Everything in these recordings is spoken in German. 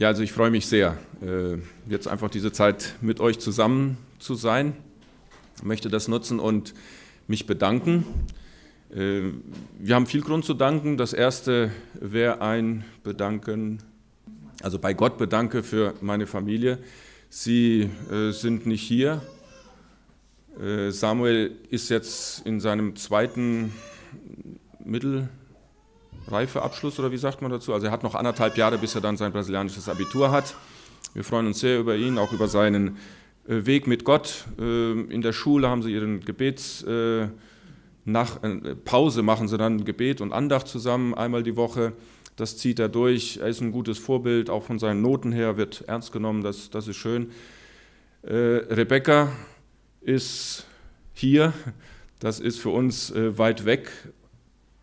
Ja, also ich freue mich sehr, äh, jetzt einfach diese Zeit mit euch zusammen zu sein. Ich möchte das nutzen und mich bedanken. Äh, wir haben viel Grund zu danken. Das erste wäre ein Bedanken, also bei Gott bedanke für meine Familie. Sie äh, sind nicht hier. Samuel ist jetzt in seinem zweiten Mittel Reifeabschluss oder wie sagt man dazu? Also er hat noch anderthalb Jahre, bis er dann sein brasilianisches Abitur hat. Wir freuen uns sehr über ihn, auch über seinen äh, Weg mit Gott. Äh, in der Schule haben sie ihren Gebets äh, nach Pause machen sie dann Gebet und Andacht zusammen einmal die Woche. Das zieht er durch. Er ist ein gutes Vorbild, auch von seinen Noten her wird ernst genommen. Das, das ist schön. Rebecca ist hier. Das ist für uns weit weg,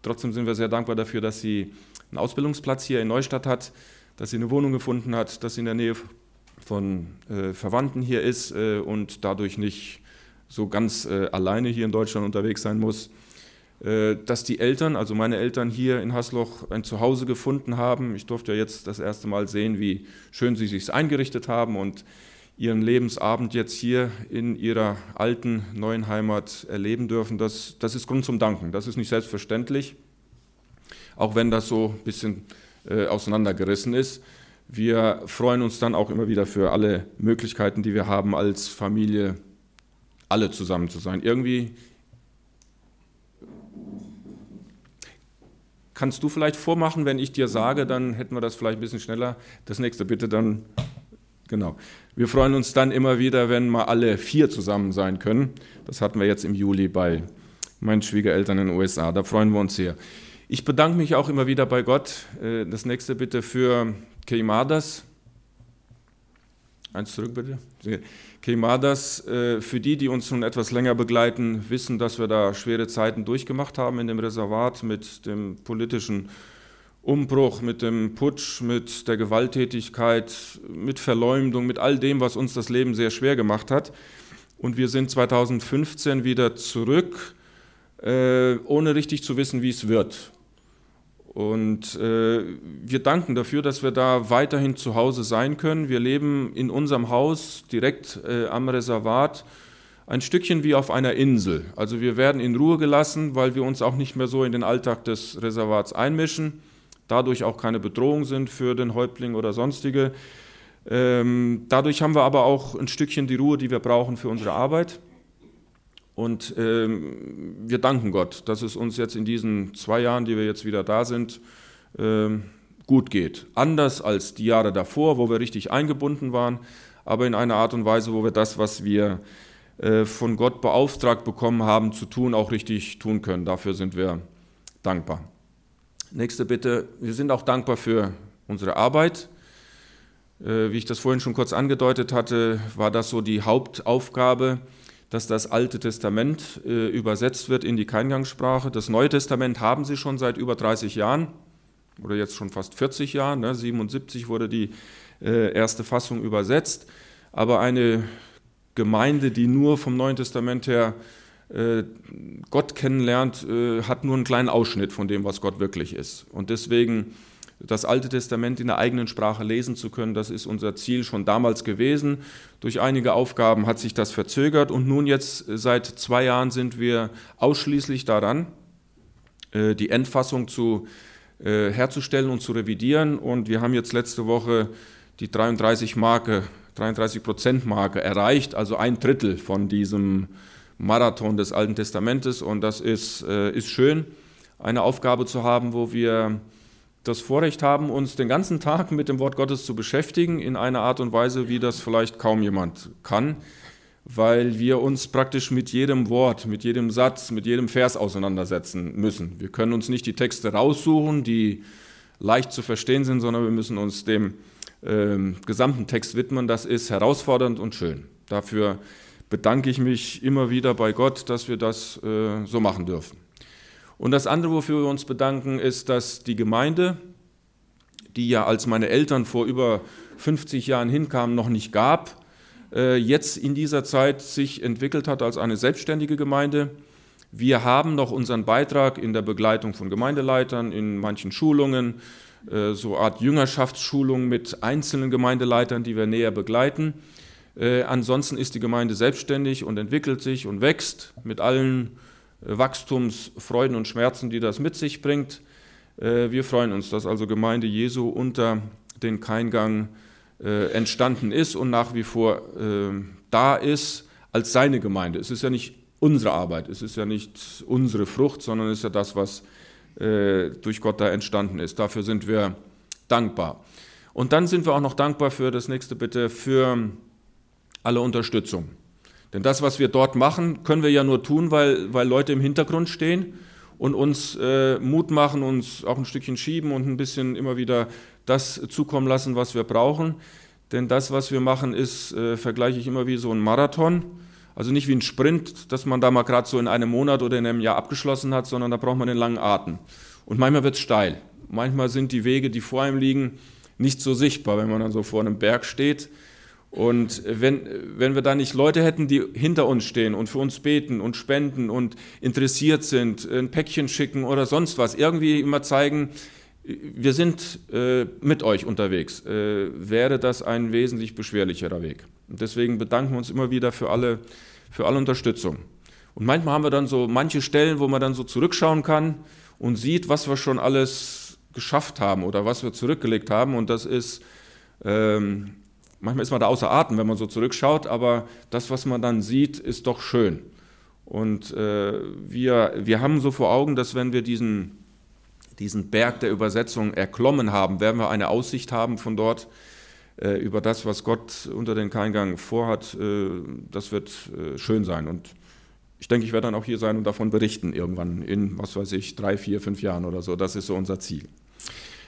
Trotzdem sind wir sehr dankbar dafür, dass sie einen Ausbildungsplatz hier in Neustadt hat, dass sie eine Wohnung gefunden hat, dass sie in der Nähe von äh, Verwandten hier ist äh, und dadurch nicht so ganz äh, alleine hier in Deutschland unterwegs sein muss. Äh, dass die Eltern, also meine Eltern hier in Hasloch, ein Zuhause gefunden haben. Ich durfte ja jetzt das erste Mal sehen, wie schön sie sich eingerichtet haben und ihren Lebensabend jetzt hier in ihrer alten neuen Heimat erleben dürfen, das, das ist Grund zum Danken. Das ist nicht selbstverständlich, auch wenn das so ein bisschen äh, auseinandergerissen ist. Wir freuen uns dann auch immer wieder für alle Möglichkeiten, die wir haben, als Familie alle zusammen zu sein. Irgendwie kannst du vielleicht vormachen, wenn ich dir sage, dann hätten wir das vielleicht ein bisschen schneller. Das nächste bitte dann Genau. Wir freuen uns dann immer wieder, wenn mal alle vier zusammen sein können. Das hatten wir jetzt im Juli bei meinen Schwiegereltern in den USA. Da freuen wir uns sehr. Ich bedanke mich auch immer wieder bei Gott. Äh, das nächste bitte für Keimadas. Eins zurück bitte. Keimadas, äh, für die, die uns schon etwas länger begleiten, wissen, dass wir da schwere Zeiten durchgemacht haben in dem Reservat mit dem politischen Umbruch, mit dem Putsch, mit der Gewalttätigkeit, mit Verleumdung, mit all dem, was uns das Leben sehr schwer gemacht hat. Und wir sind 2015 wieder zurück, äh, ohne richtig zu wissen, wie es wird. Und äh, wir danken dafür, dass wir da weiterhin zu Hause sein können. Wir leben in unserem Haus direkt äh, am Reservat ein Stückchen wie auf einer Insel. Also wir werden in Ruhe gelassen, weil wir uns auch nicht mehr so in den Alltag des Reservats einmischen dadurch auch keine Bedrohung sind für den Häuptling oder sonstige. Ähm, dadurch haben wir aber auch ein Stückchen die Ruhe, die wir brauchen für unsere Arbeit. Und ähm, wir danken Gott, dass es uns jetzt in diesen zwei Jahren, die wir jetzt wieder da sind, ähm, gut geht. Anders als die Jahre davor, wo wir richtig eingebunden waren, aber in einer Art und Weise, wo wir das, was wir äh, von Gott beauftragt bekommen haben zu tun, auch richtig tun können. Dafür sind wir dankbar. Nächste Bitte. Wir sind auch dankbar für unsere Arbeit. Äh, wie ich das vorhin schon kurz angedeutet hatte, war das so die Hauptaufgabe, dass das Alte Testament äh, übersetzt wird in die Keingangssprache. Das Neue Testament haben sie schon seit über 30 Jahren oder jetzt schon fast 40 Jahren. Ne? 77 wurde die äh, erste Fassung übersetzt. Aber eine Gemeinde, die nur vom Neuen Testament her Gott kennenlernt, äh, hat nur einen kleinen Ausschnitt von dem, was Gott wirklich ist. Und deswegen das Alte Testament in der eigenen Sprache lesen zu können, das ist unser Ziel schon damals gewesen. Durch einige Aufgaben hat sich das verzögert und nun jetzt äh, seit zwei Jahren sind wir ausschließlich daran, die Endfassung zu, herzustellen und zu revidieren. Und wir haben jetzt letzte Woche die 33 Marke, 33 Prozent Marke erreicht, also ein Drittel von diesem Marathon des Alten Testamentes und das ist, äh, ist schön, eine Aufgabe zu haben, wo wir das Vorrecht haben, uns den ganzen Tag mit dem Wort Gottes zu beschäftigen, in einer Art und Weise, wie das vielleicht kaum jemand kann, weil wir uns praktisch mit jedem Wort, mit jedem Satz, mit jedem Vers auseinandersetzen müssen. Wir können uns nicht die Texte raussuchen, die leicht zu verstehen sind, sondern wir müssen uns dem äh, gesamten Text widmen. Das ist herausfordernd und schön. Dafür bedanke ich mich immer wieder bei Gott, dass wir das äh, so machen dürfen. Und das andere, wofür wir uns bedanken, ist, dass die Gemeinde, die ja als meine Eltern vor über 50 Jahren hinkamen, noch nicht gab, äh, jetzt in dieser Zeit sich entwickelt hat als eine selbstständige Gemeinde. Wir haben noch unseren Beitrag in der Begleitung von Gemeindeleitern, in manchen Schulungen, äh, so Art Jüngerschaftsschulung mit einzelnen Gemeindeleitern, die wir näher begleiten. Äh, ansonsten ist die Gemeinde selbstständig und entwickelt sich und wächst mit allen äh, Wachstumsfreuden und Schmerzen, die das mit sich bringt. Äh, wir freuen uns, dass also Gemeinde Jesu unter den Keingang äh, entstanden ist und nach wie vor äh, da ist als seine Gemeinde. Es ist ja nicht unsere Arbeit, es ist ja nicht unsere Frucht, sondern es ist ja das, was äh, durch Gott da entstanden ist. Dafür sind wir dankbar. Und dann sind wir auch noch dankbar für das nächste bitte, für alle Unterstützung. Denn das, was wir dort machen, können wir ja nur tun, weil, weil Leute im Hintergrund stehen und uns äh, Mut machen, uns auch ein Stückchen schieben und ein bisschen immer wieder das zukommen lassen, was wir brauchen. Denn das, was wir machen, ist, äh, vergleiche ich immer wie so ein Marathon. Also nicht wie ein Sprint, dass man da mal gerade so in einem Monat oder in einem Jahr abgeschlossen hat, sondern da braucht man einen langen Atem. Und manchmal wird es steil. Manchmal sind die Wege, die vor einem liegen, nicht so sichtbar, wenn man dann so vor einem Berg steht. Und wenn, wenn wir da nicht Leute hätten, die hinter uns stehen und für uns beten und spenden und interessiert sind, ein Päckchen schicken oder sonst was, irgendwie immer zeigen, wir sind äh, mit euch unterwegs, äh, wäre das ein wesentlich beschwerlicherer Weg. Und deswegen bedanken wir uns immer wieder für alle, für alle Unterstützung. Und manchmal haben wir dann so manche Stellen, wo man dann so zurückschauen kann und sieht, was wir schon alles geschafft haben oder was wir zurückgelegt haben. Und das ist, ähm, manchmal ist man da außer Atem, wenn man so zurückschaut, aber das, was man dann sieht, ist doch schön. Und äh, wir, wir haben so vor Augen, dass wenn wir diesen diesen Berg der Übersetzung erklommen haben, werden wir eine Aussicht haben von dort äh, über das, was Gott unter den Keingang vorhat. Äh, das wird äh, schön sein. Und ich denke, ich werde dann auch hier sein und davon berichten irgendwann in, was weiß ich, drei, vier, fünf Jahren oder so. Das ist so unser Ziel.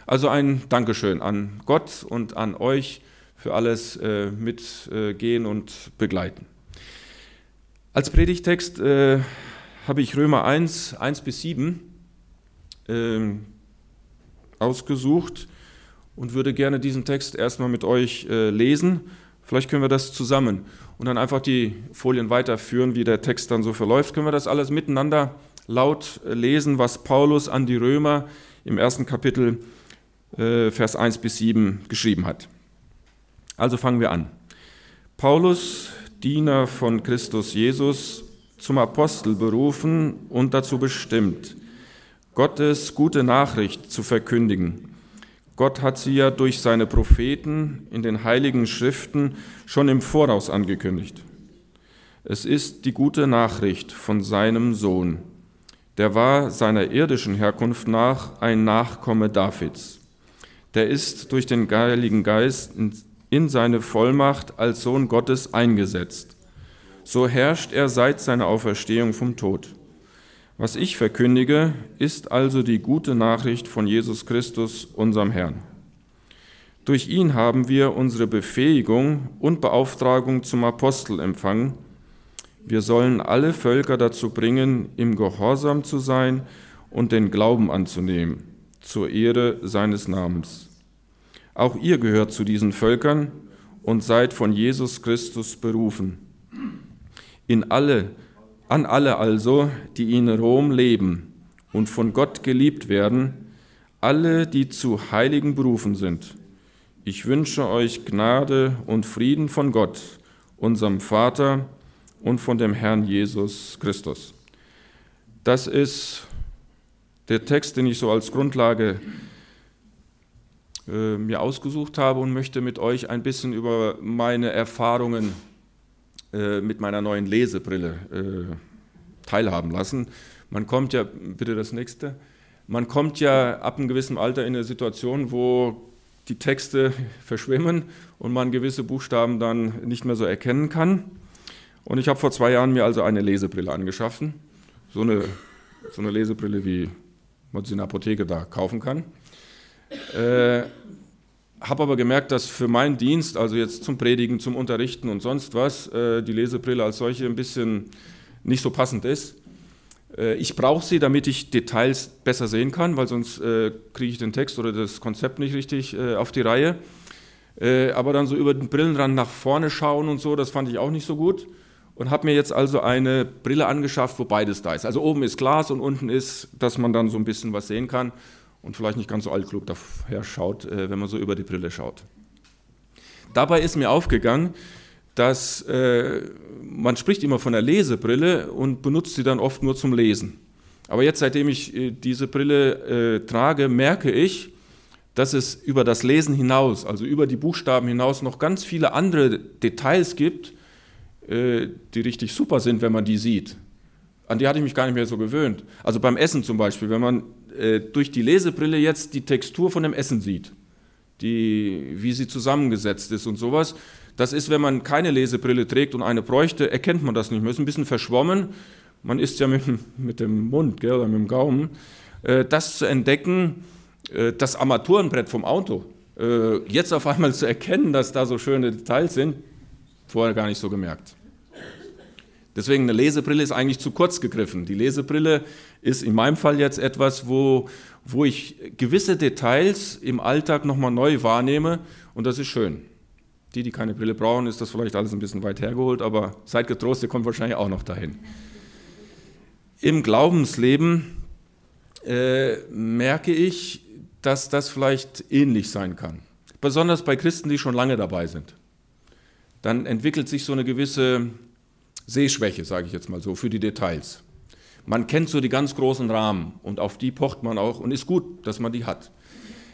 Also ein Dankeschön an Gott und an euch für alles äh, mitgehen und begleiten. Als Predigtext äh, habe ich Römer 1, 1 bis 7 ähm, ausgesucht und würde gerne diesen Text erstmal mit euch äh, lesen. Vielleicht können wir das zusammen und dann einfach die Folien weiterführen, wie der Text dann so verläuft. Können wir das alles miteinander laut äh, lesen, was Paulus an die Römer im ersten Kapitel äh, Vers 1 bis 7 geschrieben hat. Also fangen wir an. Paulus, Diener von Christus Jesus, zum Apostel berufen und dazu bestimmt, Gottes gute Nachricht zu verkündigen. Gott hat sie ja durch seine Propheten in den heiligen Schriften schon im Voraus angekündigt. Es ist die gute Nachricht von seinem Sohn. Der war seiner irdischen Herkunft nach ein Nachkomme Davids. Der ist durch den Heiligen Geist in seine Vollmacht als Sohn Gottes eingesetzt. So herrscht er seit seiner Auferstehung vom Tod. Was ich verkündige, ist also die gute Nachricht von Jesus Christus, unserem Herrn. Durch ihn haben wir unsere Befähigung und Beauftragung zum Apostel empfangen. Wir sollen alle Völker dazu bringen, im Gehorsam zu sein und den Glauben anzunehmen, zur Ehre seines Namens. Auch ihr gehört zu diesen Völkern und seid von Jesus Christus berufen. In alle an alle also, die in Rom leben und von Gott geliebt werden, alle, die zu Heiligen berufen sind. Ich wünsche euch Gnade und Frieden von Gott, unserem Vater und von dem Herrn Jesus Christus. Das ist der Text, den ich so als Grundlage äh, mir ausgesucht habe und möchte mit euch ein bisschen über meine Erfahrungen äh, mit meiner neuen Lesebrille äh, teilhaben lassen. Man kommt ja, bitte das nächste, man kommt ja ab einem gewissen Alter in eine Situation, wo die Texte verschwimmen und man gewisse Buchstaben dann nicht mehr so erkennen kann. Und ich habe vor zwei Jahren mir also eine Lesebrille angeschaffen, so eine, so eine Lesebrille, wie man sie in der Apotheke da kaufen kann. Äh, habe aber gemerkt, dass für meinen Dienst, also jetzt zum Predigen, zum Unterrichten und sonst was, äh, die Lesebrille als solche ein bisschen nicht so passend ist. Äh, ich brauche sie, damit ich Details besser sehen kann, weil sonst äh, kriege ich den Text oder das Konzept nicht richtig äh, auf die Reihe. Aber dann so über den Brillenrand nach vorne schauen und so, das fand ich auch nicht so gut. Und habe mir jetzt also eine Brille angeschafft, wo beides da ist. Also oben ist Glas und unten ist, dass man dann so ein bisschen was sehen kann. Und vielleicht nicht ganz so altklug daher schaut, äh, wenn man so über die Brille schaut. Dabei ist mir aufgegangen, dass äh, man spricht immer von der Lesebrille und benutzt sie dann oft nur zum Lesen. Aber jetzt, seitdem ich äh, diese Brille äh, trage, merke ich, dass es über das Lesen hinaus, also über die Buchstaben hinaus, noch ganz viele andere Details gibt, äh, die richtig super sind, wenn man die sieht. An die hatte ich mich gar nicht mehr so gewöhnt. Also beim Essen zum Beispiel, wenn man äh, durch die Lesebrille jetzt die Textur von dem Essen sieht, die, wie sie zusammengesetzt ist und sowas, das ist, wenn man keine Lesebrille trägt und eine bräuchte, erkennt man das nicht mehr. Ist ein bisschen verschwommen. Man isst ja mit, mit dem Mund gell, oder mit dem Gaumen. Äh, das zu entdecken, äh, das Armaturenbrett vom Auto, äh, jetzt auf einmal zu erkennen, dass da so schöne Details sind, vorher gar nicht so gemerkt. Deswegen eine Lesebrille ist eigentlich zu kurz gegriffen. Die Lesebrille ist in meinem Fall jetzt etwas, wo, wo ich gewisse Details im Alltag nochmal neu wahrnehme und das ist schön. Die, die keine Brille brauchen, ist das vielleicht alles ein bisschen weit hergeholt, aber seid getrost, ihr kommt wahrscheinlich auch noch dahin. Im Glaubensleben äh, merke ich, dass das vielleicht ähnlich sein kann. Besonders bei Christen, die schon lange dabei sind. Dann entwickelt sich so eine gewisse Sehschwäche, sage ich jetzt mal so, für die Details. Man kennt so die ganz großen Rahmen und auf die pocht man auch und ist gut, dass man die hat.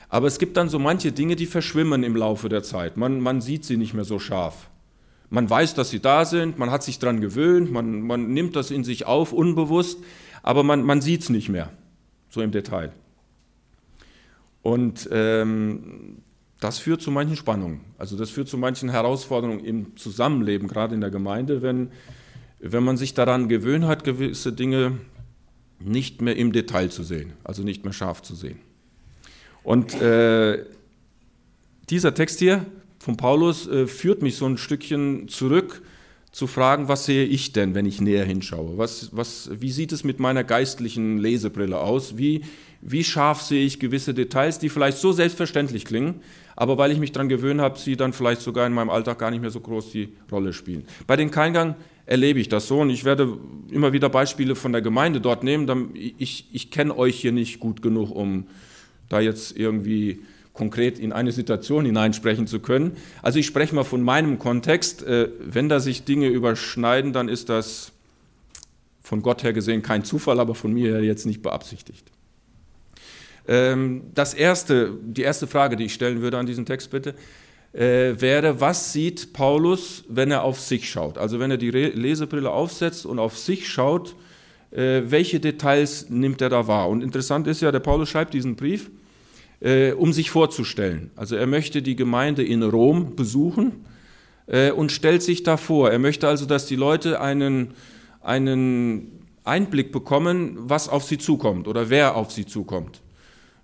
Aber es gibt dann so manche Dinge, die verschwimmen im Laufe der Zeit. Man, man sieht sie nicht mehr so scharf. Man weiß, dass sie da sind, man hat sich daran gewöhnt, man, man nimmt das in sich auf, unbewusst, aber man, man sieht es nicht mehr, so im Detail. Und ähm, das führt zu manchen Spannungen. Also das führt zu manchen Herausforderungen im Zusammenleben, gerade in der Gemeinde, wenn, wenn man sich daran gewöhnt hat, gewisse Dinge nicht mehr im Detail zu sehen, also nicht mehr scharf zu sehen. Und äh, dieser Text hier von Paulus äh, führt mich so ein Stückchen zurück zu fragen, was sehe ich denn, wenn ich näher hinschaue? Was, was, wie sieht es mit meiner geistlichen Lesebrille aus? Wie, wie scharf sehe ich gewisse Details, die vielleicht so selbstverständlich klingen, aber weil ich mich daran gewöhnt habe, sie dann vielleicht sogar in meinem Alltag gar nicht mehr so groß die Rolle spielen. Bei den Keingang erlebe ich das so und ich werde immer wieder Beispiele von der Gemeinde dort nehmen. Ich, ich kenne euch hier nicht gut genug, um da jetzt irgendwie konkret in eine Situation hineinsprechen zu können. Also ich spreche mal von meinem Kontext. Äh, wenn da sich Dinge überschneiden, dann ist das von Gott her gesehen kein Zufall, aber von mir her jetzt nicht beabsichtigt. Ähm, das erste, die erste Frage, die ich stellen würde an diesen Text bitte, äh, wäre, was sieht Paulus, wenn er auf sich schaut? Also wenn er die Lesebrille aufsetzt und auf sich schaut, äh, welche Details nimmt er da wahr? Und interessant ist ja, der Paulus schreibt diesen Brief, äh, um sich vorzustellen. Also er möchte die Gemeinde in Rom besuchen und stellt sich da vor. Er möchte also, dass die Leute einen, einen Einblick bekommen, was auf sie zukommt oder wer auf sie zukommt.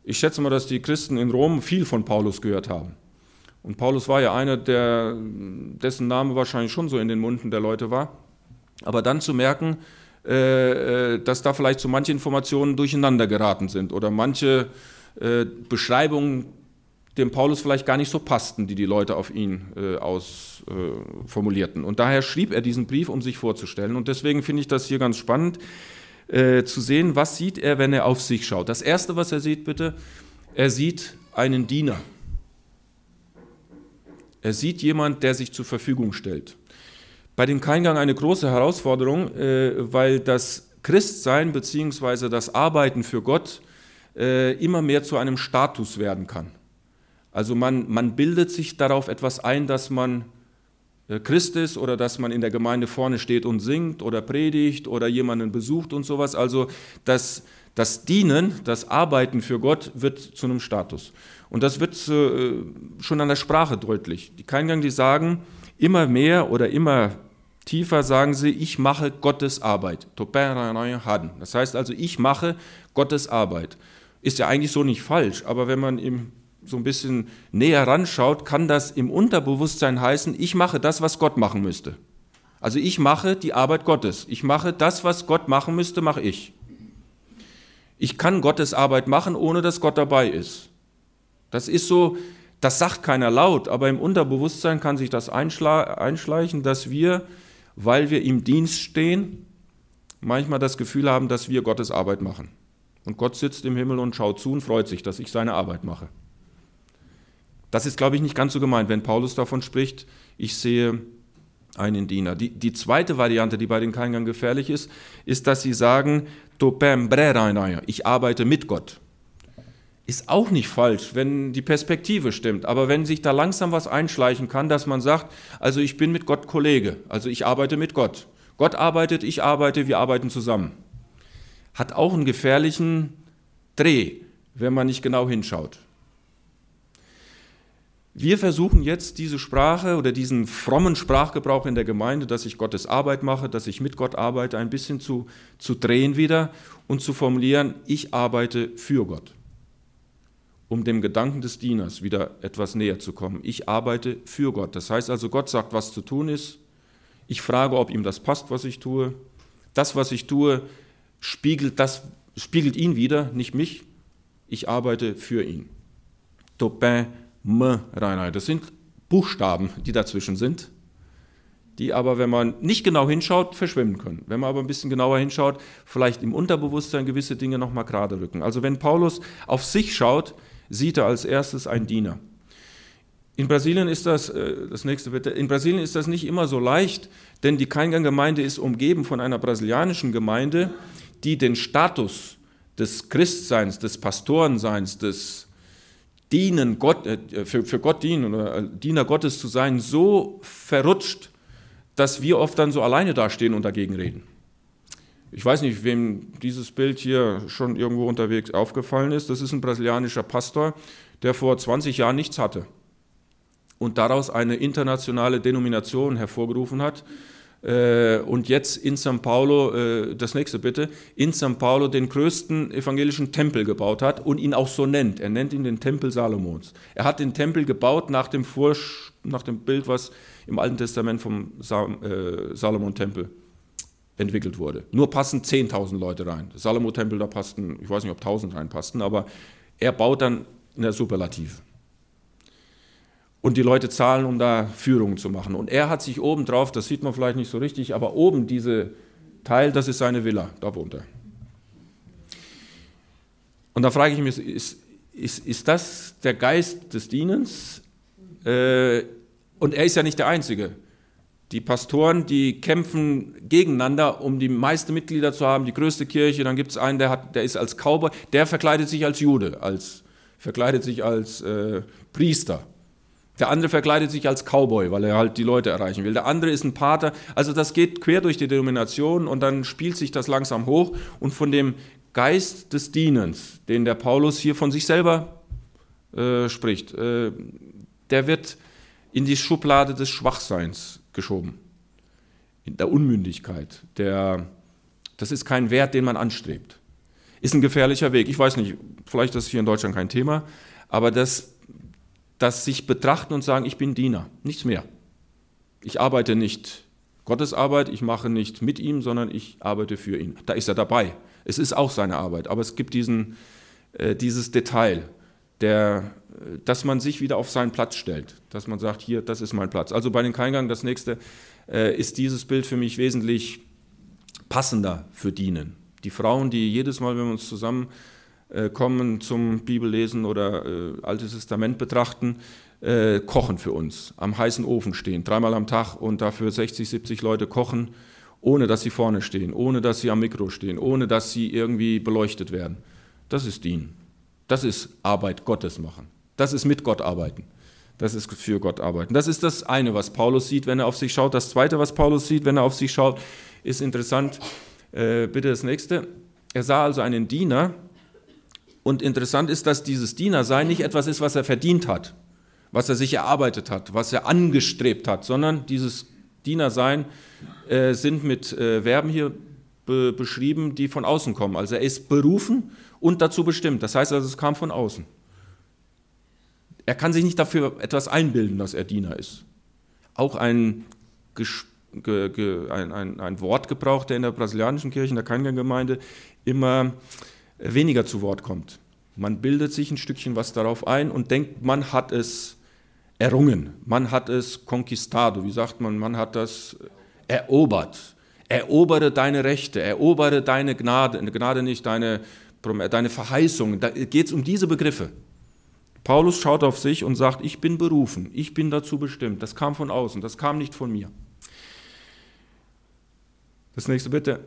Ich schätze mal, dass die Christen in Rom viel von Paulus gehört haben. Und Paulus war ja einer, der, dessen Name wahrscheinlich schon so in den Munden der Leute war. Aber dann zu merken, äh, äh, dass da vielleicht so manche Informationen durcheinander geraten sind oder manche äh, Beschreibungen dem Paulus vielleicht gar nicht so passten, die die Leute auf ihn ausformulierten. Und daher schrieb er diesen Brief, um sich vorzustellen. Und deswegen finde ich das hier ganz spannend äh, zu sehen, was sieht er, wenn er auf sich schaut. Das Erste, was er sieht, bitte, er sieht einen Diener. Er sieht jemand, der sich zur Verfügung stellt. Bei dem Keingang eine große Herausforderung, äh, weil das Christsein bzw. das Arbeiten für Gott äh, immer mehr zu einem Status werden kann. Also man, man bildet sich darauf etwas ein, dass man äh, Christ ist oder dass man in der Gemeinde vorne steht und singt oder predigt oder jemanden besucht und sowas. Also das, das Dienen, das Arbeiten für Gott wird zu einem Status. Und das wird äh, schon an der Sprache deutlich. Die Keingang, die sagen immer mehr oder immer tiefer, sagen sie, ich mache Gottes Arbeit. Das heißt also, ich mache Gottes Arbeit. Ist ja eigentlich so nicht falsch, aber wenn man im so ein bisschen näher ranschaut, kann das im Unterbewusstsein heißen, ich mache das, was Gott machen müsste. Also ich mache die Arbeit Gottes. Ich mache das, was Gott machen müsste, mache ich. Ich kann Gottes Arbeit machen, ohne dass Gott dabei ist. Das ist so, das sagt keiner laut, aber im Unterbewusstsein kann sich das einschleichen, dass wir, weil wir im Dienst stehen, manchmal das Gefühl haben, dass wir Gottes Arbeit machen. Und Gott sitzt im Himmel und schaut zu und freut sich, dass ich seine Arbeit mache. Das ist, glaube ich, nicht ganz so gemeint, wenn Paulus davon spricht, ich sehe einen Diener. Die, die zweite Variante, die bei den Keingern gefährlich ist, ist, dass sie sagen, ich arbeite mit Gott. Ist auch nicht falsch, wenn die Perspektive stimmt. Aber wenn sich da langsam was einschleichen kann, dass man sagt, also ich bin mit Gott Kollege, also ich arbeite mit Gott. Gott arbeitet, ich arbeite, wir arbeiten zusammen. Hat auch einen gefährlichen Dreh, wenn man nicht genau hinschaut. Wir versuchen jetzt diese Sprache oder diesen frommen Sprachgebrauch in der Gemeinde, dass ich Gottes Arbeit mache, dass ich mit Gott arbeite, ein bisschen zu, zu drehen wieder und zu formulieren, ich arbeite für Gott. Um dem Gedanken des Dieners wieder etwas näher zu kommen. Ich arbeite für Gott. Das heißt also, Gott sagt, was zu tun ist. Ich frage, ob ihm das passt, was ich tue. Das, was ich tue, spiegelt, das, spiegelt ihn wieder, nicht mich. Ich arbeite für ihn. Topin M rein. Das sind Buchstaben, die dazwischen sind, die aber, wenn man nicht genau hinschaut, verschwimmen können. Wenn man aber ein bisschen genauer hinschaut, vielleicht im Unterbewusstsein gewisse Dinge nochmal gerade rücken. Also wenn Paulus auf sich schaut, sieht er als erstes einen Diener. In Brasilien ist das, äh, das nächste bitte, in Brasilien ist das nicht immer so leicht, denn die Keingang-Gemeinde ist umgeben von einer brasilianischen Gemeinde, die den Status des Christseins, des Pastorenseins, des Dienen, Gott, äh, für, für Gott dienen oder äh, Diener Gottes zu sein, so verrutscht, dass wir oft dann so alleine dastehen und dagegen reden. Ich weiß nicht, wem dieses Bild hier schon irgendwo unterwegs aufgefallen ist. Das ist ein brasilianischer Pastor, der vor 20 Jahren nichts hatte und daraus eine internationale Denomination hervorgerufen hat, und jetzt in São Paulo, äh, das nächste bitte, in São Paulo den größten evangelischen Tempel gebaut hat und ihn auch so nennt. Er nennt ihn den Tempel Salomons. Er hat den Tempel gebaut nach dem, Vorsch nach dem Bild, was im Alten Testament vom äh, Salomon-Tempel entwickelt wurde. Nur passen 10.000 Leute rein. Der Salomo-Tempel, da passten, ich weiß nicht, ob 1.000 reinpassten, aber er baut dann in der Superlative und die Leute zahlen, um da Führungen zu machen. Und er hat sich oben drauf, das sieht man vielleicht nicht so richtig, aber oben diese Teil, das ist seine Villa, da wohnt er. Und da frage ich mich, ist, ist, ist das der Geist des Dienens? Äh, und er ist ja nicht der Einzige. Die Pastoren, die kämpfen gegeneinander, um die meisten Mitglieder zu haben, die größte Kirche. Dann gibt es einen, der, hat, der ist als Cowboy, der verkleidet sich als Jude, als, verkleidet sich als äh, Priester. Der andere verkleidet sich als Cowboy, weil er halt die Leute erreichen will. Der andere ist ein Pater. Also das geht quer durch die Denomination und dann spielt sich das langsam hoch. Und von dem Geist des Dienens, den der Paulus hier von sich selber äh, spricht, äh, der wird in die Schublade des Schwachseins geschoben. In der Unmündigkeit. Der, das ist kein Wert, den man anstrebt. Ist ein gefährlicher Weg. Ich weiß nicht, vielleicht ist das hier in Deutschland kein Thema, aber das das sich betrachten und sagen, ich bin Diener, nichts mehr. Ich arbeite nicht Gottes Arbeit, ich mache nicht mit ihm, sondern ich arbeite für ihn. Da ist er dabei. Es ist auch seine Arbeit, aber es gibt diesen, äh, dieses Detail, der, äh, dass man sich wieder auf seinen Platz stellt, dass man sagt, hier, das ist mein Platz. Also bei den Keingang, das nächste, äh, ist dieses Bild für mich wesentlich passender für Dienen. Die Frauen, die jedes Mal, wenn wir uns zusammen kommen zum Bibellesen oder äh, Altes Testament betrachten, äh, kochen für uns, am heißen Ofen stehen, dreimal am Tag und dafür 60, 70 Leute kochen, ohne dass sie vorne stehen, ohne dass sie am Mikro stehen, ohne dass sie irgendwie beleuchtet werden. Das ist Dienen. Das ist Arbeit Gottes machen. Das ist mit Gott arbeiten. Das ist für Gott arbeiten. Das ist das eine, was Paulus sieht, wenn er auf sich schaut. Das zweite, was Paulus sieht, wenn er auf sich schaut, ist interessant. Äh, bitte das nächste. Er sah also einen Diener, und interessant ist, dass dieses Dienersein nicht etwas ist, was er verdient hat, was er sich erarbeitet hat, was er angestrebt hat, sondern dieses Dienersein äh, sind mit äh, Verben hier be beschrieben, die von außen kommen. Also er ist berufen und dazu bestimmt. Das heißt also, es kam von außen. Er kann sich nicht dafür etwas einbilden, dass er Diener ist. Auch ein, ein, ein, ein Wortgebrauch, der in der brasilianischen Kirche, in der Kanga-Gemeinde immer weniger zu Wort kommt. Man bildet sich ein Stückchen was darauf ein und denkt, man hat es errungen, man hat es conquistado, wie sagt man, man hat das erobert. Erobere deine Rechte, erobere deine Gnade, Gnade nicht deine deine Verheißungen. Da geht es um diese Begriffe. Paulus schaut auf sich und sagt, ich bin berufen, ich bin dazu bestimmt. Das kam von außen, das kam nicht von mir. Das nächste bitte.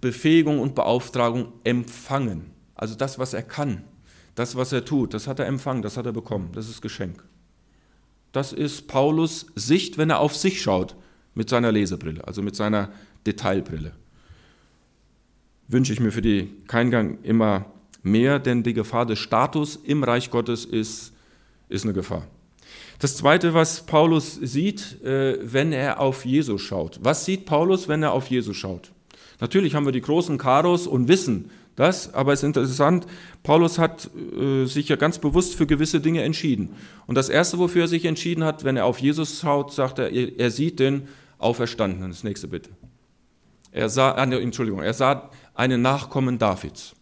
Befähigung und Beauftragung empfangen. Also das, was er kann, das, was er tut, das hat er empfangen, das hat er bekommen, das ist Geschenk. Das ist Paulus Sicht, wenn er auf sich schaut mit seiner Lesebrille, also mit seiner Detailbrille. Wünsche ich mir für die Keingang immer mehr, denn die Gefahr des Status im Reich Gottes ist, ist eine Gefahr. Das Zweite, was Paulus sieht, äh, wenn er auf Jesus schaut. Was sieht Paulus, wenn er auf Jesus schaut? Natürlich haben wir die großen Karos und wissen das, aber es ist interessant, Paulus hat äh, sich ja ganz bewusst für gewisse Dinge entschieden. Und das Erste, wofür er sich entschieden hat, wenn er auf Jesus schaut, sagt er, er sieht den Auferstandenen. Das nächste bitte. Er sah, äh, Entschuldigung, er sah einen Nachkommen Davids.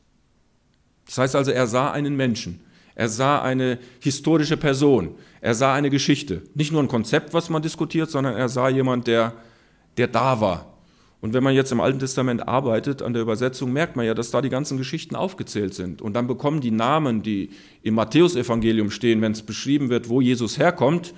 Das heißt also, er sah einen Menschen. Er sah eine historische Person. Er sah eine Geschichte. Nicht nur ein Konzept, was man diskutiert, sondern er sah jemand, der, der da war. Und wenn man jetzt im Alten Testament arbeitet, an der Übersetzung, merkt man ja, dass da die ganzen Geschichten aufgezählt sind. Und dann bekommen die Namen, die im Matthäusevangelium stehen, wenn es beschrieben wird, wo Jesus herkommt,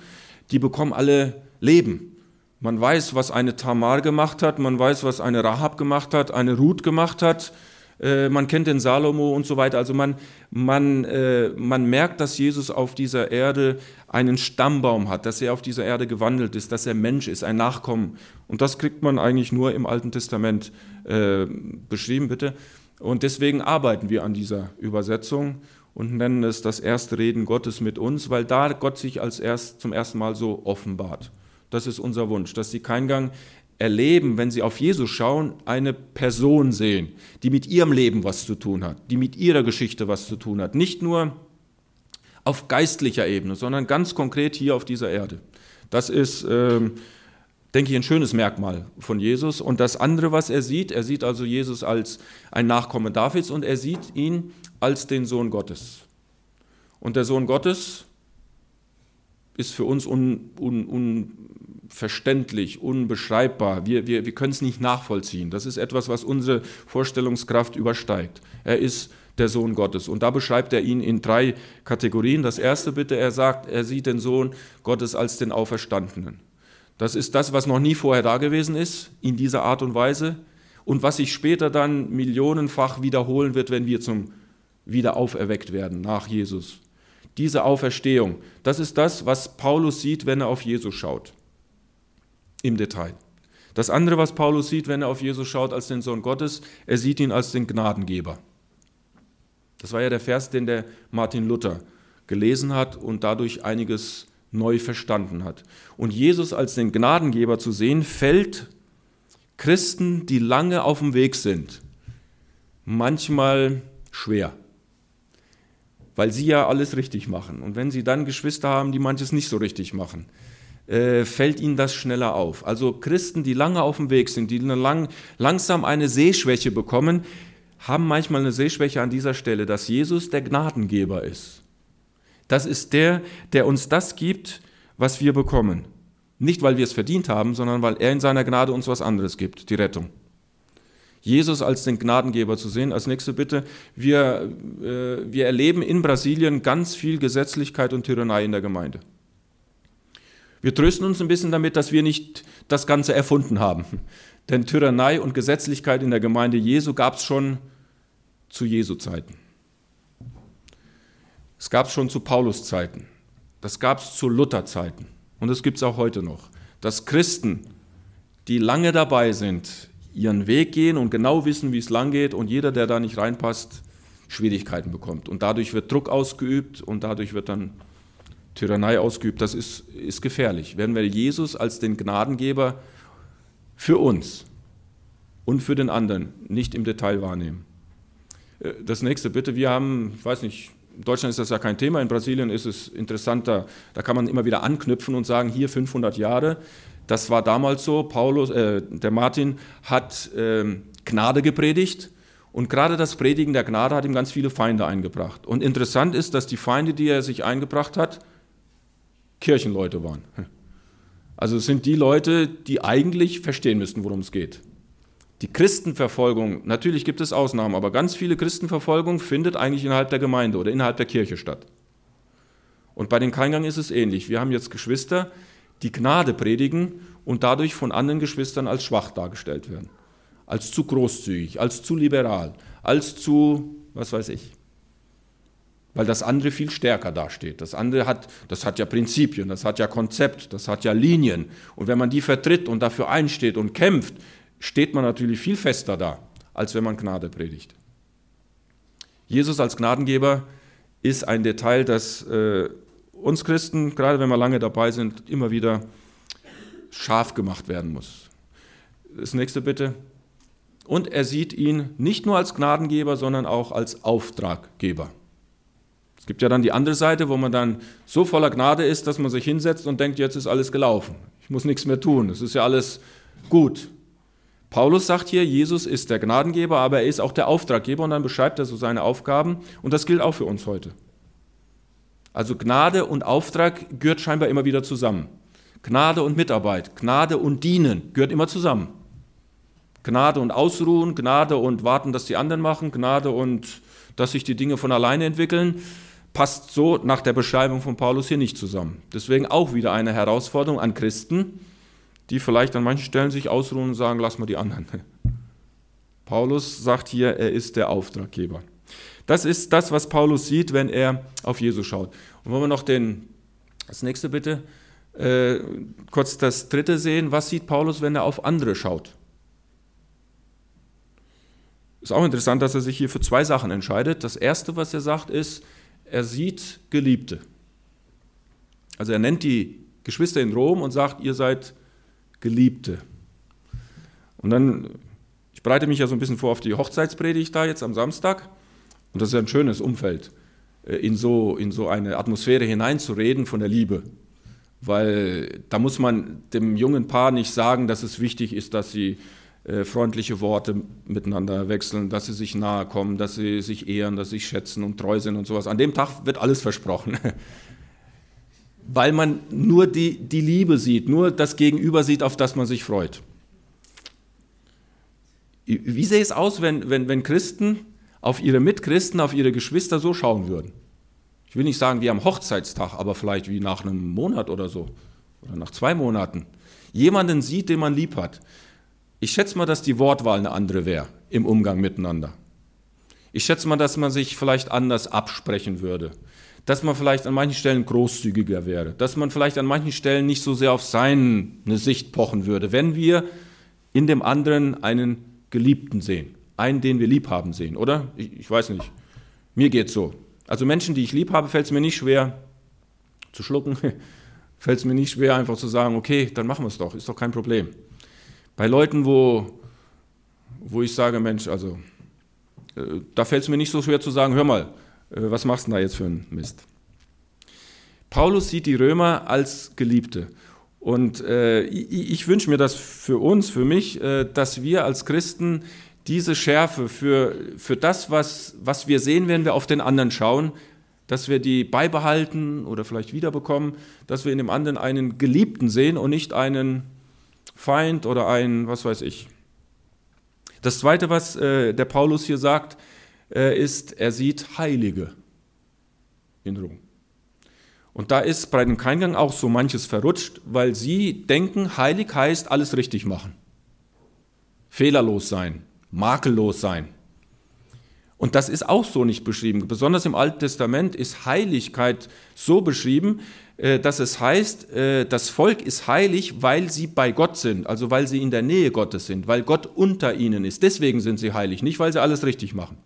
die bekommen alle Leben. Man weiß, was eine Tamar gemacht hat, man weiß, was eine Rahab gemacht hat, eine Ruth gemacht hat, äh, man kennt den Salomo und so weiter. Also man, man, äh, man merkt, dass Jesus auf dieser Erde einen Stammbaum hat, dass er auf dieser Erde gewandelt ist, dass er Mensch ist, ein Nachkommen. Und das kriegt man eigentlich nur im Alten Testament äh, beschrieben, bitte. Und deswegen arbeiten wir an dieser Übersetzung und nennen es das erste Reden Gottes mit uns, weil da Gott sich als erst, zum ersten Mal so offenbart. Das ist unser Wunsch, dass die Keingang erleben, wenn sie auf Jesus schauen, eine Person sehen, die mit ihrem Leben was zu tun hat, die mit ihrer Geschichte was zu tun hat. Nicht nur auf geistlicher Ebene, sondern ganz konkret hier auf dieser Erde. Das ist, ähm, denke ich, ein schönes Merkmal von Jesus. Und das andere, was er sieht, er sieht also Jesus als ein Nachkomme Davids und er sieht ihn als den Sohn Gottes. Und der Sohn Gottes ist für uns un, un, un, verständlich, unbeschreibbar. Wir, wir, wir können es nicht nachvollziehen. Das ist etwas, was unsere Vorstellungskraft übersteigt. Er ist der Sohn Gottes. Und da beschreibt er ihn in drei Kategorien. Das erste bitte, er sagt, er sieht den Sohn Gottes als den Auferstandenen. Das ist das, was noch nie vorher da gewesen ist, in dieser Art und Weise. Und was sich später dann millionenfach wiederholen wird, wenn wir zum Wiederauferweckt werden nach Jesus. Diese Auferstehung, das ist das, was Paulus sieht, wenn er auf Jesus schaut im Detail. Das andere, was Paulus sieht, wenn er auf Jesus schaut als den Sohn Gottes, er sieht ihn als den Gnadengeber. Das war ja der Vers, den der Martin Luther gelesen hat und dadurch einiges neu verstanden hat. Und Jesus als den Gnadengeber zu sehen, fällt Christen, die lange auf dem Weg sind, manchmal schwer, weil sie ja alles richtig machen. Und wenn sie dann Geschwister haben, die manches nicht so richtig machen, äh, fällt ihnen das schneller auf. Also Christen, die lange auf dem Weg sind, die lang, langsam eine Sehschwäche bekommen, haben manchmal eine Sehschwäche an dieser Stelle, dass Jesus der Gnadengeber ist. Das ist der, der uns das gibt, was wir bekommen. Nicht, weil wir es verdient haben, sondern weil er in seiner Gnade uns was anderes gibt, die Rettung. Jesus als den Gnadengeber zu sehen. Als nächste Bitte, wir, äh, wir erleben in Brasilien ganz viel Gesetzlichkeit und Tyrannei in der Gemeinde. Wir trösten uns ein bisschen damit, dass wir nicht das Ganze erfunden haben. Denn Tyrannei und Gesetzlichkeit in der Gemeinde Jesu gab es schon zu Jesu Zeiten. Es gab es schon zu Paulus Zeiten. Das gab es zu Luther Zeiten. Und es gibt es auch heute noch. Dass Christen, die lange dabei sind, ihren Weg gehen und genau wissen, wie es lang geht und jeder, der da nicht reinpasst, Schwierigkeiten bekommt. Und dadurch wird Druck ausgeübt und dadurch wird dann Tyrannei ausgeübt, das ist, ist gefährlich. Werden wir Jesus als den Gnadengeber für uns und für den anderen nicht im Detail wahrnehmen. Äh, das nächste bitte, wir haben, ich weiß nicht, in Deutschland ist das ja kein Thema, in Brasilien ist es interessanter, da kann man immer wieder anknüpfen und sagen, hier 500 Jahre, das war damals so, Paulus, äh, der Martin hat äh, Gnade gepredigt und gerade das Predigen der Gnade hat ihm ganz viele Feinde eingebracht. Und interessant ist, dass die Feinde, die er sich eingebracht hat, Kirchenleute waren. Also es sind die Leute, die eigentlich verstehen müssten, worum es geht. Die Christenverfolgung, natürlich gibt es Ausnahmen, aber ganz viele Christenverfolgung findet eigentlich innerhalb der Gemeinde oder innerhalb der Kirche statt. Und bei den Keingang ist es ähnlich. Wir haben jetzt Geschwister, die Gnade predigen und dadurch von anderen Geschwistern als schwach dargestellt werden. Als zu großzügig, als zu liberal, als zu, was weiß ich. Weil das andere viel stärker dasteht. Das andere hat, das hat ja Prinzipien, das hat ja Konzept, das hat ja Linien. Und wenn man die vertritt und dafür einsteht und kämpft, steht man natürlich viel fester da, als wenn man Gnade predigt. Jesus als Gnadengeber ist ein Detail, das äh, uns Christen, gerade wenn wir lange dabei sind, immer wieder scharf gemacht werden muss. Das nächste bitte. Und er sieht ihn nicht nur als Gnadengeber, sondern auch als Auftraggeber. Es gibt ja dann die andere Seite, wo man dann so voller Gnade ist, dass man sich hinsetzt und denkt, jetzt ist alles gelaufen. Ich muss nichts mehr tun. Es ist ja alles gut. Paulus sagt hier, Jesus ist der Gnadengeber, aber er ist auch der Auftraggeber und dann beschreibt er so seine Aufgaben und das gilt auch für uns heute. Also Gnade und Auftrag gehört scheinbar immer wieder zusammen. Gnade und Mitarbeit, Gnade und Dienen gehört immer zusammen. Gnade und Ausruhen, Gnade und warten, dass die anderen machen, Gnade und dass sich die Dinge von alleine entwickeln, passt so nach der Beschreibung von Paulus hier nicht zusammen. Deswegen auch wieder eine Herausforderung an Christen, die vielleicht an manchen Stellen sich ausruhen und sagen, lass mal die anderen. Paulus sagt hier, er ist der Auftraggeber. Das ist das, was Paulus sieht, wenn er auf Jesus schaut. Und wollen wir noch den, das nächste bitte, äh, kurz das dritte sehen. Was sieht Paulus, wenn er auf andere schaut? Ist auch interessant, dass er sich hier für zwei Sachen entscheidet. Das erste, was er sagt, ist, er sieht Geliebte. Also er nennt die Geschwister in Rom und sagt, ihr seid Geliebte. Und dann, ich bereite mich ja so ein bisschen vor auf die Hochzeitspredigt da jetzt am Samstag. Und das ist ja ein schönes Umfeld, äh, in so, in so eine Atmosphäre hineinzureden von der Liebe. Weil da muss man dem jungen Paar nicht sagen, dass es wichtig ist, dass sie freundliche Worte miteinander wechseln, dass sie sich nahe kommen, dass sie sich ehren, dass sie sich schätzen und treu sind und sowas. An dem Tag wird alles versprochen. Weil man nur die, die Liebe sieht, nur das Gegenüber sieht, auf das man sich freut. Wie sähe es aus, wenn, wenn, wenn Christen auf ihre Mitchristen, auf ihre Geschwister so schauen würden. Ich will nicht sagen wie am Hochzeitstag, aber vielleicht wie nach einem Monat oder so oder nach zwei Monaten. Jemanden sieht, den man lieb hat. Ich schätze mal, dass die Wortwahl eine andere wäre im Umgang miteinander. Ich schätze mal, dass man sich vielleicht anders absprechen würde. Dass man vielleicht an manchen Stellen großzügiger wäre. Dass man vielleicht an manchen Stellen nicht so sehr auf seine Sicht pochen würde, wenn wir in dem anderen einen Geliebten sehen einen, den wir lieb haben, sehen, oder? Ich, ich weiß nicht. Mir geht's so. Also Menschen, die ich lieb habe, fällt es mir nicht schwer zu schlucken, fällt es mir nicht schwer, einfach zu sagen, okay, dann machen wir es doch, ist doch kein Problem. Bei Leuten, wo, wo ich sage, Mensch, also äh, da fällt es mir nicht so schwer zu sagen, hör mal, äh, was machst du da jetzt für einen Mist? Paulus sieht die Römer als Geliebte. Und äh, ich, ich wünsche mir das für uns, für mich, äh, dass wir als Christen diese Schärfe für, für das, was, was wir sehen, wenn wir auf den anderen schauen, dass wir die beibehalten oder vielleicht wiederbekommen, dass wir in dem anderen einen Geliebten sehen und nicht einen Feind oder einen, was weiß ich. Das Zweite, was äh, der Paulus hier sagt, äh, ist, er sieht Heilige in Rom. Und da ist bei dem Keingang auch so manches verrutscht, weil sie denken, heilig heißt alles richtig machen, fehlerlos sein, makellos sein. Und das ist auch so nicht beschrieben. Besonders im Alten Testament ist Heiligkeit so beschrieben, äh, dass es heißt, äh, das Volk ist heilig, weil sie bei Gott sind, also weil sie in der Nähe Gottes sind, weil Gott unter ihnen ist. Deswegen sind sie heilig, nicht weil sie alles richtig machen.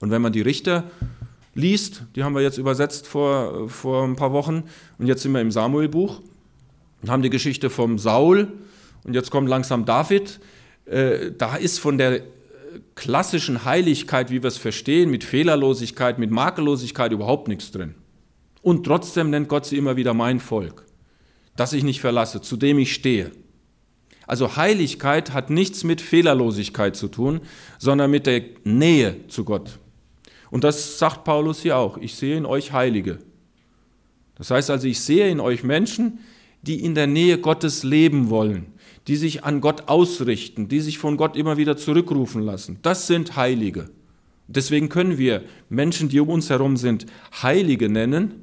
Und wenn man die Richter liest, die haben wir jetzt übersetzt vor, vor ein paar Wochen, und jetzt sind wir im Samuelbuch und haben die Geschichte vom Saul, und jetzt kommt langsam David, äh, da ist von der klassischen Heiligkeit, wie wir es verstehen, mit Fehlerlosigkeit, mit Makellosigkeit überhaupt nichts drin. Und trotzdem nennt Gott sie immer wieder mein Volk, das ich nicht verlasse, zu dem ich stehe. Also Heiligkeit hat nichts mit Fehlerlosigkeit zu tun, sondern mit der Nähe zu Gott. Und das sagt Paulus hier auch. Ich sehe in euch Heilige. Das heißt also, ich sehe in euch Menschen, die in der Nähe Gottes leben wollen, die sich an Gott ausrichten, die sich von Gott immer wieder zurückrufen lassen. Das sind Heilige. Deswegen können wir Menschen, die um uns herum sind, Heilige nennen,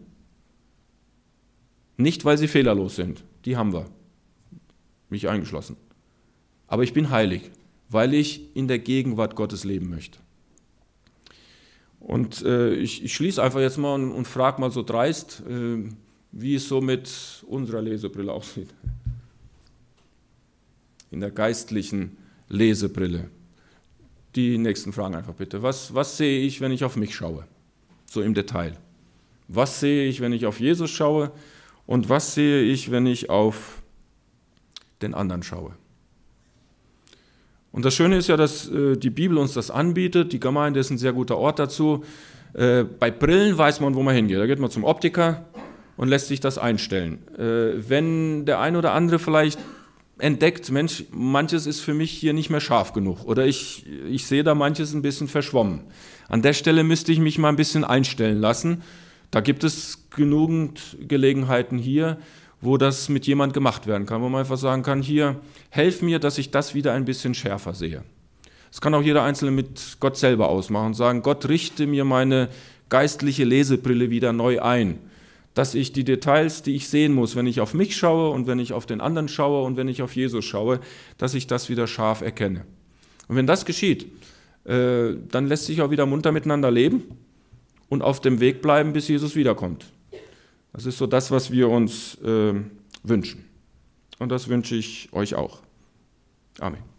nicht weil sie fehlerlos sind. Die haben wir, mich eingeschlossen. Aber ich bin heilig, weil ich in der Gegenwart Gottes leben möchte. Und äh, ich, ich schließe einfach jetzt mal und, und frage mal so dreist, äh, wie es so mit unserer Lesebrille aussieht. In der geistlichen Lesebrille. Die nächsten Fragen einfach bitte. Was, was sehe ich, wenn ich auf mich schaue? So im Detail. Was sehe ich, wenn ich auf Jesus schaue? Und was sehe ich, wenn ich auf den anderen schaue? Und das Schöne ist ja, dass äh, die Bibel uns das anbietet. Die Gemeinde ist ein sehr guter Ort dazu. Äh, bei Brillen weiß man, wo man hingeht. Da geht man zum Optiker und lässt sich das einstellen. Äh, wenn der ein oder andere vielleicht entdeckt, Mensch, manches ist für mich hier nicht mehr scharf genug oder ich, ich sehe da manches ein bisschen verschwommen. An der Stelle müsste ich mich mal ein bisschen einstellen lassen. Da gibt es genügend Gelegenheiten hier, wo das mit jemand gemacht werden kann, wo man einfach sagen kann, hier, helf mir, dass ich das wieder ein bisschen schärfer sehe. Das kann auch jeder Einzelne mit Gott selber ausmachen und sagen, Gott richte mir meine geistliche Lesebrille wieder neu ein dass ich die Details, die ich sehen muss, wenn ich auf mich schaue und wenn ich auf den anderen schaue und wenn ich auf Jesus schaue, dass ich das wieder scharf erkenne. Und wenn das geschieht, äh, dann lässt sich auch wieder munter miteinander leben und auf dem Weg bleiben, bis Jesus wiederkommt. Das ist so das, was wir uns äh, wünschen. Und das wünsche ich euch auch. Amen.